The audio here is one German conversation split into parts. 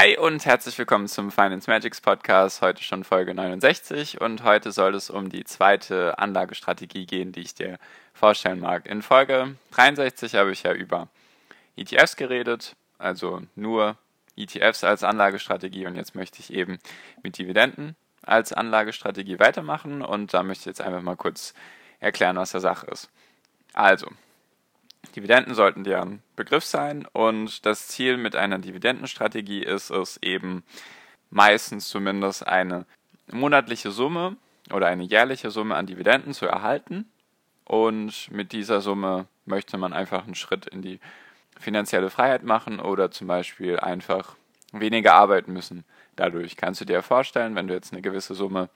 Hi und herzlich willkommen zum Finance Magics Podcast. Heute schon Folge 69 und heute soll es um die zweite Anlagestrategie gehen, die ich dir vorstellen mag. In Folge 63 habe ich ja über ETFs geredet, also nur ETFs als Anlagestrategie und jetzt möchte ich eben mit Dividenden als Anlagestrategie weitermachen und da möchte ich jetzt einfach mal kurz erklären, was der Sache ist. Also, Dividenden sollten dir ein Begriff sein und das Ziel mit einer Dividendenstrategie ist es eben meistens zumindest eine monatliche Summe oder eine jährliche Summe an Dividenden zu erhalten und mit dieser Summe möchte man einfach einen Schritt in die finanzielle Freiheit machen oder zum Beispiel einfach weniger arbeiten müssen. Dadurch kannst du dir vorstellen, wenn du jetzt eine gewisse Summe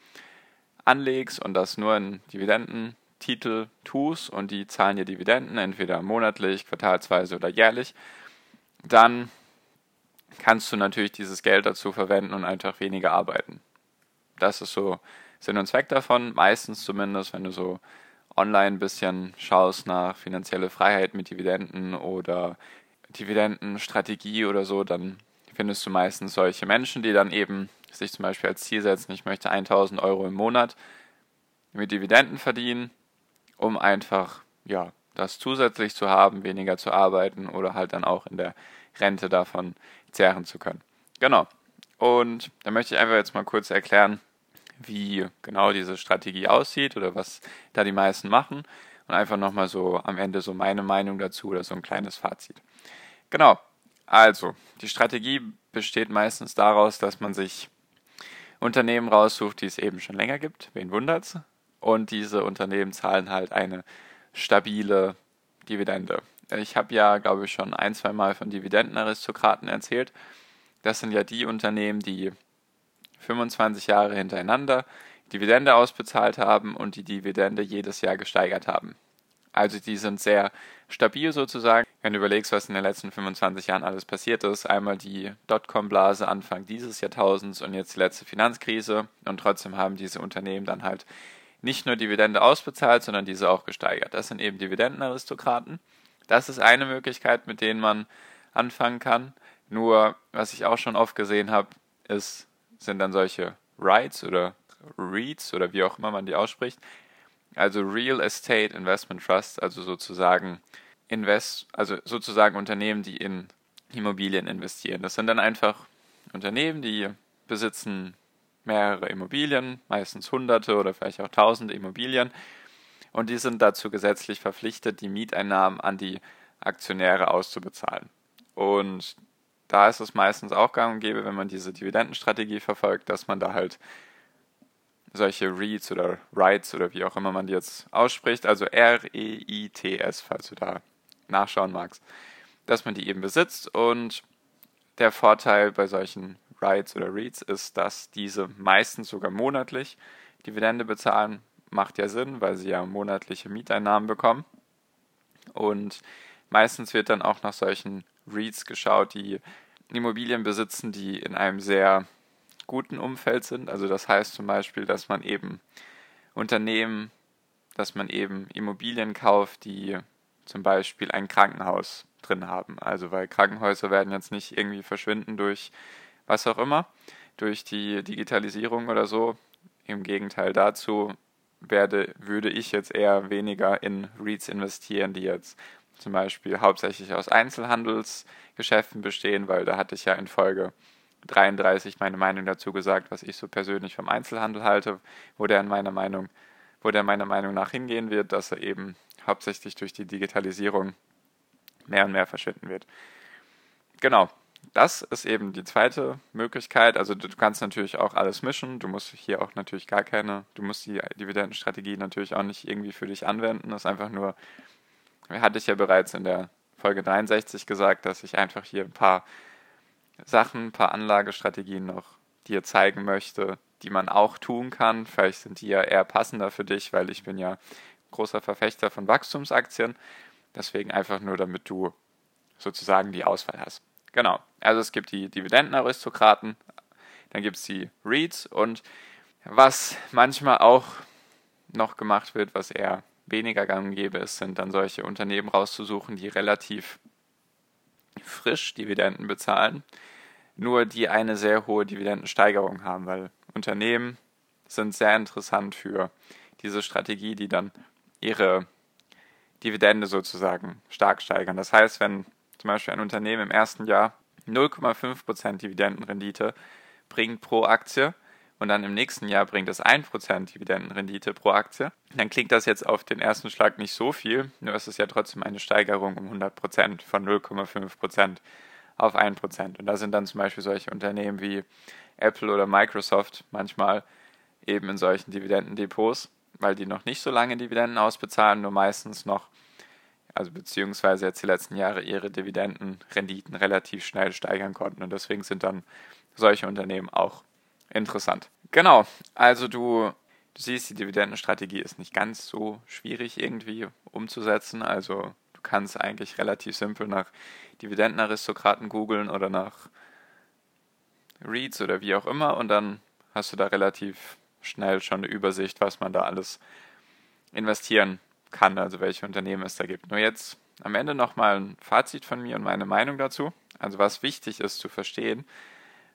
anlegst und das nur in Dividenden Titel tust und die zahlen dir Dividenden, entweder monatlich, quartalsweise oder jährlich, dann kannst du natürlich dieses Geld dazu verwenden und einfach weniger arbeiten. Das ist so Sinn und Zweck davon, meistens zumindest, wenn du so online ein bisschen schaust nach finanzielle Freiheit mit Dividenden oder Dividendenstrategie oder so, dann findest du meistens solche Menschen, die dann eben sich zum Beispiel als Ziel setzen, ich möchte 1000 Euro im Monat mit Dividenden verdienen um einfach, ja, das zusätzlich zu haben, weniger zu arbeiten oder halt dann auch in der Rente davon zehren zu können. Genau. Und da möchte ich einfach jetzt mal kurz erklären, wie genau diese Strategie aussieht oder was da die meisten machen und einfach nochmal so am Ende so meine Meinung dazu oder so ein kleines Fazit. Genau. Also, die Strategie besteht meistens daraus, dass man sich Unternehmen raussucht, die es eben schon länger gibt. Wen wundert's? Und diese Unternehmen zahlen halt eine stabile Dividende. Ich habe ja, glaube ich, schon ein, zwei Mal von Dividendenaristokraten erzählt. Das sind ja die Unternehmen, die 25 Jahre hintereinander Dividende ausbezahlt haben und die Dividende jedes Jahr gesteigert haben. Also die sind sehr stabil sozusagen. Wenn du überlegst, was in den letzten 25 Jahren alles passiert ist, einmal die Dotcom-Blase Anfang dieses Jahrtausends und jetzt die letzte Finanzkrise und trotzdem haben diese Unternehmen dann halt nicht nur Dividende ausbezahlt, sondern diese auch gesteigert. Das sind eben Dividendenaristokraten. Das ist eine Möglichkeit, mit denen man anfangen kann. Nur, was ich auch schon oft gesehen habe, ist, sind dann solche Rights oder REITs oder wie auch immer man die ausspricht. Also Real Estate Investment Trust, also sozusagen Invest, also sozusagen Unternehmen, die in Immobilien investieren. Das sind dann einfach Unternehmen, die besitzen mehrere Immobilien, meistens hunderte oder vielleicht auch tausende Immobilien. Und die sind dazu gesetzlich verpflichtet, die Mieteinnahmen an die Aktionäre auszubezahlen. Und da ist es meistens auch gang und gäbe, wenn man diese Dividendenstrategie verfolgt, dass man da halt solche REITs oder REITs oder wie auch immer man die jetzt ausspricht, also R-E-I-T-S, falls du da nachschauen magst, dass man die eben besitzt und der Vorteil bei solchen Rights oder REITs ist, dass diese meistens sogar monatlich Dividende bezahlen. Macht ja Sinn, weil sie ja monatliche Mieteinnahmen bekommen. Und meistens wird dann auch nach solchen REITs geschaut, die Immobilien besitzen, die in einem sehr guten Umfeld sind. Also das heißt zum Beispiel, dass man eben Unternehmen, dass man eben Immobilien kauft, die zum Beispiel ein Krankenhaus drin haben. Also weil Krankenhäuser werden jetzt nicht irgendwie verschwinden durch was auch immer, durch die Digitalisierung oder so. Im Gegenteil dazu werde, würde ich jetzt eher weniger in REITs investieren, die jetzt zum Beispiel hauptsächlich aus Einzelhandelsgeschäften bestehen, weil da hatte ich ja in Folge 33 meine Meinung dazu gesagt, was ich so persönlich vom Einzelhandel halte, wo der in meiner Meinung, wo der meiner Meinung nach hingehen wird, dass er eben hauptsächlich durch die Digitalisierung mehr und mehr verschwinden wird. Genau, das ist eben die zweite Möglichkeit. Also du kannst natürlich auch alles mischen. Du musst hier auch natürlich gar keine, du musst die Dividendenstrategie natürlich auch nicht irgendwie für dich anwenden. Das ist einfach nur, hatte ich ja bereits in der Folge 63 gesagt, dass ich einfach hier ein paar Sachen, ein paar Anlagestrategien noch dir zeigen möchte, die man auch tun kann. Vielleicht sind die ja eher passender für dich, weil ich bin ja großer Verfechter von Wachstumsaktien. Deswegen einfach nur, damit du sozusagen die Auswahl hast. Genau. Also es gibt die Dividendenaristokraten, dann gibt es die REITs und was manchmal auch noch gemacht wird, was eher weniger gang gäbe ist, sind dann solche Unternehmen rauszusuchen, die relativ frisch Dividenden bezahlen, nur die eine sehr hohe Dividendensteigerung haben, weil Unternehmen sind sehr interessant für diese Strategie, die dann ihre Dividende sozusagen stark steigern. Das heißt, wenn zum Beispiel ein Unternehmen im ersten Jahr 0,5% Dividendenrendite bringt pro Aktie und dann im nächsten Jahr bringt es 1% Dividendenrendite pro Aktie, dann klingt das jetzt auf den ersten Schlag nicht so viel, nur ist es ja trotzdem eine Steigerung um 100% von 0,5% auf 1%. Und da sind dann zum Beispiel solche Unternehmen wie Apple oder Microsoft manchmal eben in solchen Dividendendepots, weil die noch nicht so lange Dividenden ausbezahlen, nur meistens noch, also beziehungsweise jetzt die letzten Jahre ihre Dividendenrenditen relativ schnell steigern konnten. Und deswegen sind dann solche Unternehmen auch interessant. Genau, also du, du siehst, die Dividendenstrategie ist nicht ganz so schwierig irgendwie umzusetzen. Also du kannst eigentlich relativ simpel nach Dividendenaristokraten googeln oder nach Reads oder wie auch immer und dann hast du da relativ schnell schon eine Übersicht, was man da alles investieren kann, also welche Unternehmen es da gibt. Nur jetzt am Ende nochmal ein Fazit von mir und meine Meinung dazu. Also was wichtig ist zu verstehen,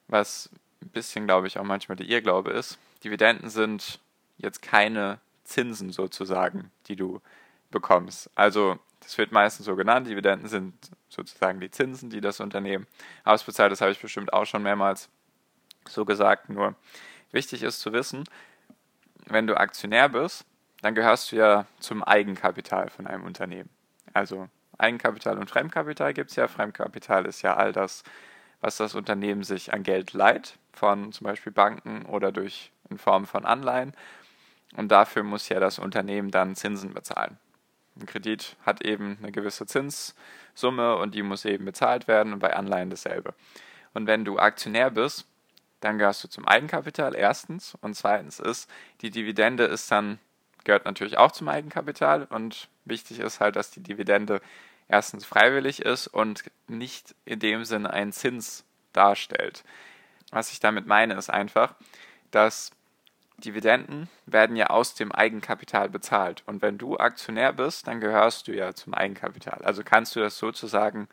was ein bisschen, glaube ich, auch manchmal der Irrglaube ist. Dividenden sind jetzt keine Zinsen sozusagen, die du bekommst. Also das wird meistens so genannt. Dividenden sind sozusagen die Zinsen, die das Unternehmen ausbezahlt. Das habe ich bestimmt auch schon mehrmals so gesagt. Nur wichtig ist zu wissen, wenn du Aktionär bist, dann gehörst du ja zum Eigenkapital von einem Unternehmen. Also Eigenkapital und Fremdkapital gibt es ja. Fremdkapital ist ja all das, was das Unternehmen sich an Geld leiht, von zum Beispiel Banken oder durch in Form von Anleihen. Und dafür muss ja das Unternehmen dann Zinsen bezahlen. Ein Kredit hat eben eine gewisse Zinssumme und die muss eben bezahlt werden und bei Anleihen dasselbe. Und wenn du Aktionär bist, dann gehörst du zum Eigenkapital erstens und zweitens ist, die Dividende ist dann, gehört natürlich auch zum Eigenkapital und wichtig ist halt, dass die Dividende erstens freiwillig ist und nicht in dem Sinne einen Zins darstellt. Was ich damit meine, ist einfach, dass Dividenden werden ja aus dem Eigenkapital bezahlt. Und wenn du Aktionär bist, dann gehörst du ja zum Eigenkapital. Also kannst du das sozusagen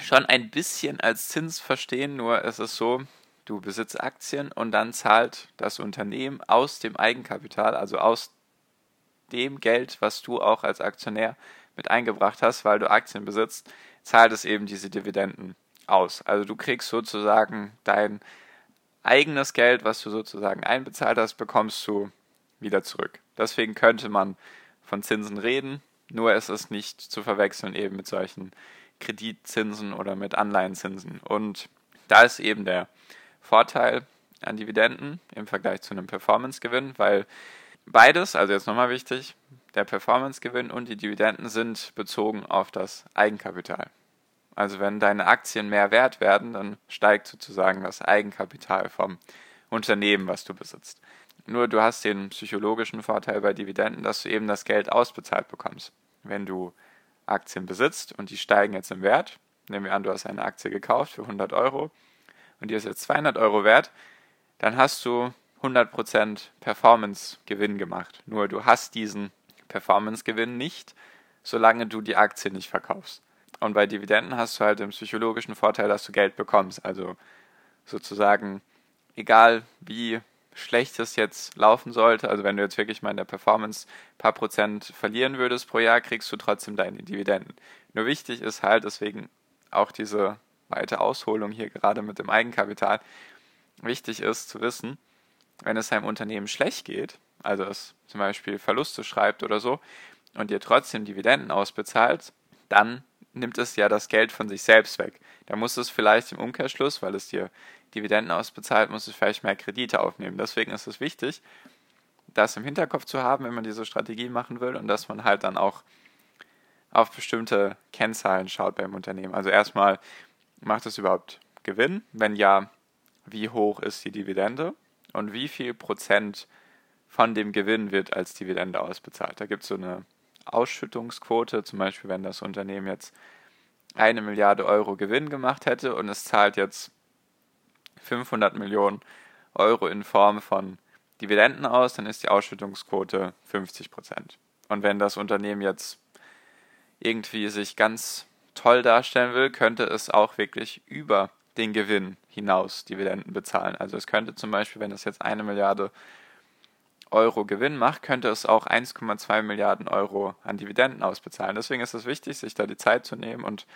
schon ein bisschen als Zins verstehen, nur es ist so, du besitzt Aktien und dann zahlt das Unternehmen aus dem Eigenkapital, also aus dem Geld, was du auch als Aktionär mit eingebracht hast, weil du Aktien besitzt, zahlt es eben diese Dividenden aus. Also du kriegst sozusagen dein eigenes Geld, was du sozusagen einbezahlt hast, bekommst du wieder zurück. Deswegen könnte man von Zinsen reden, nur es ist nicht zu verwechseln eben mit solchen Kreditzinsen oder mit Anleihenzinsen. Und da ist eben der Vorteil an Dividenden im Vergleich zu einem Performancegewinn, weil beides, also jetzt nochmal wichtig, der Performancegewinn und die Dividenden sind bezogen auf das Eigenkapital. Also wenn deine Aktien mehr wert werden, dann steigt sozusagen das Eigenkapital vom Unternehmen, was du besitzt. Nur du hast den psychologischen Vorteil bei Dividenden, dass du eben das Geld ausbezahlt bekommst. Wenn du Aktien besitzt und die steigen jetzt im Wert, nehmen wir an, du hast eine Aktie gekauft für 100 Euro und die ist jetzt 200 Euro wert, dann hast du 100% Performance-Gewinn gemacht. Nur du hast diesen Performance-Gewinn nicht, solange du die Aktie nicht verkaufst. Und bei Dividenden hast du halt den psychologischen Vorteil, dass du Geld bekommst. Also sozusagen, egal wie schlecht es jetzt laufen sollte, also wenn du jetzt wirklich mal in der Performance ein paar Prozent verlieren würdest pro Jahr, kriegst du trotzdem deine Dividenden. Nur wichtig ist halt, deswegen auch diese weite Ausholung hier gerade mit dem Eigenkapital, wichtig ist zu wissen, wenn es einem Unternehmen schlecht geht, also es zum Beispiel Verluste schreibt oder so, und dir trotzdem Dividenden ausbezahlt, dann nimmt es ja das Geld von sich selbst weg. Da muss es vielleicht im Umkehrschluss, weil es dir Dividenden ausbezahlt, muss es vielleicht mehr Kredite aufnehmen. Deswegen ist es wichtig, das im Hinterkopf zu haben, wenn man diese Strategie machen will und dass man halt dann auch auf bestimmte Kennzahlen schaut beim Unternehmen. Also erstmal macht es überhaupt Gewinn? Wenn ja, wie hoch ist die Dividende? Und wie viel Prozent von dem Gewinn wird als Dividende ausbezahlt? Da gibt es so eine Ausschüttungsquote, zum Beispiel wenn das Unternehmen jetzt eine Milliarde Euro Gewinn gemacht hätte und es zahlt jetzt 500 Millionen Euro in Form von Dividenden aus, dann ist die Ausschüttungsquote 50 Prozent. Und wenn das Unternehmen jetzt irgendwie sich ganz toll darstellen will, könnte es auch wirklich über den Gewinn hinaus Dividenden bezahlen. Also es könnte zum Beispiel, wenn es jetzt eine Milliarde Euro Gewinn macht, könnte es auch 1,2 Milliarden Euro an Dividenden ausbezahlen. Deswegen ist es wichtig, sich da die Zeit zu nehmen und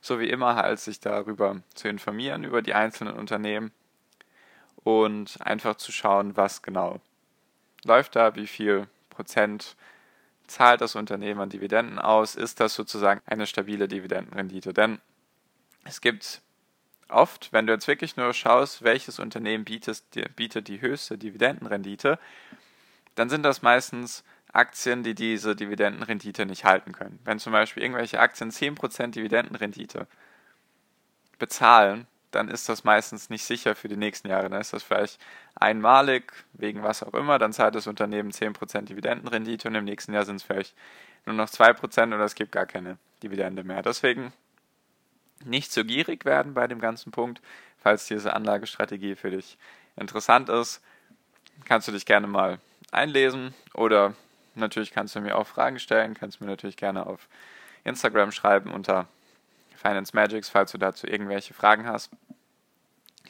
so wie immer halt sich darüber zu informieren, über die einzelnen Unternehmen und einfach zu schauen, was genau läuft da, wie viel Prozent zahlt das Unternehmen Dividenden aus, ist das sozusagen eine stabile Dividendenrendite. Denn es gibt oft, wenn du jetzt wirklich nur schaust, welches Unternehmen bietet, bietet die höchste Dividendenrendite, dann sind das meistens Aktien, die diese Dividendenrendite nicht halten können. Wenn zum Beispiel irgendwelche Aktien 10% Dividendenrendite bezahlen, dann ist das meistens nicht sicher für die nächsten Jahre. Dann ist das vielleicht einmalig, wegen was auch immer, dann zahlt das Unternehmen 10% Dividendenrendite und im nächsten Jahr sind es vielleicht nur noch 2% oder es gibt gar keine Dividende mehr. Deswegen nicht zu gierig werden bei dem ganzen Punkt. Falls diese Anlagestrategie für dich interessant ist, kannst du dich gerne mal einlesen oder natürlich kannst du mir auch Fragen stellen, kannst mir natürlich gerne auf Instagram schreiben unter Finance Magics, falls du dazu irgendwelche Fragen hast.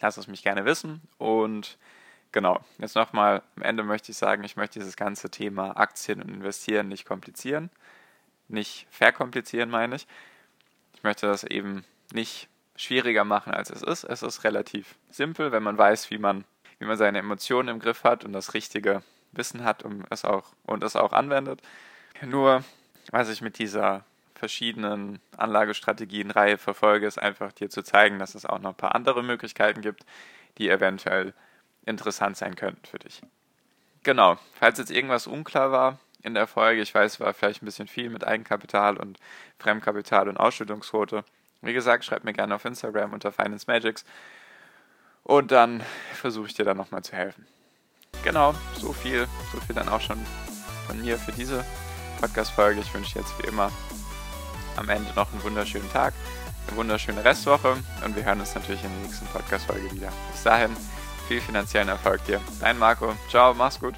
Lass es mich gerne wissen und genau, jetzt nochmal am Ende möchte ich sagen, ich möchte dieses ganze Thema Aktien und Investieren nicht komplizieren, nicht verkomplizieren meine ich. Ich möchte das eben nicht schwieriger machen, als es ist. Es ist relativ simpel, wenn man weiß, wie man, wie man seine Emotionen im Griff hat und das richtige Wissen hat um es auch, und es auch anwendet. Nur, was ich mit dieser verschiedenen Anlagestrategien-Reihe verfolge, ist einfach dir zu zeigen, dass es auch noch ein paar andere Möglichkeiten gibt, die eventuell interessant sein könnten für dich. Genau, falls jetzt irgendwas unklar war in der Folge, ich weiß, war vielleicht ein bisschen viel mit Eigenkapital und Fremdkapital und Ausschüttungsquote. Wie gesagt, schreib mir gerne auf Instagram unter Finance Magics und dann versuche ich dir dann nochmal zu helfen. Genau, so viel, so viel dann auch schon von mir für diese Podcast-Folge. Ich wünsche dir jetzt wie immer am Ende noch einen wunderschönen Tag, eine wunderschöne Restwoche und wir hören uns natürlich in der nächsten Podcast-Folge wieder. Bis dahin, viel finanziellen Erfolg dir. Dein Marco. Ciao, mach's gut.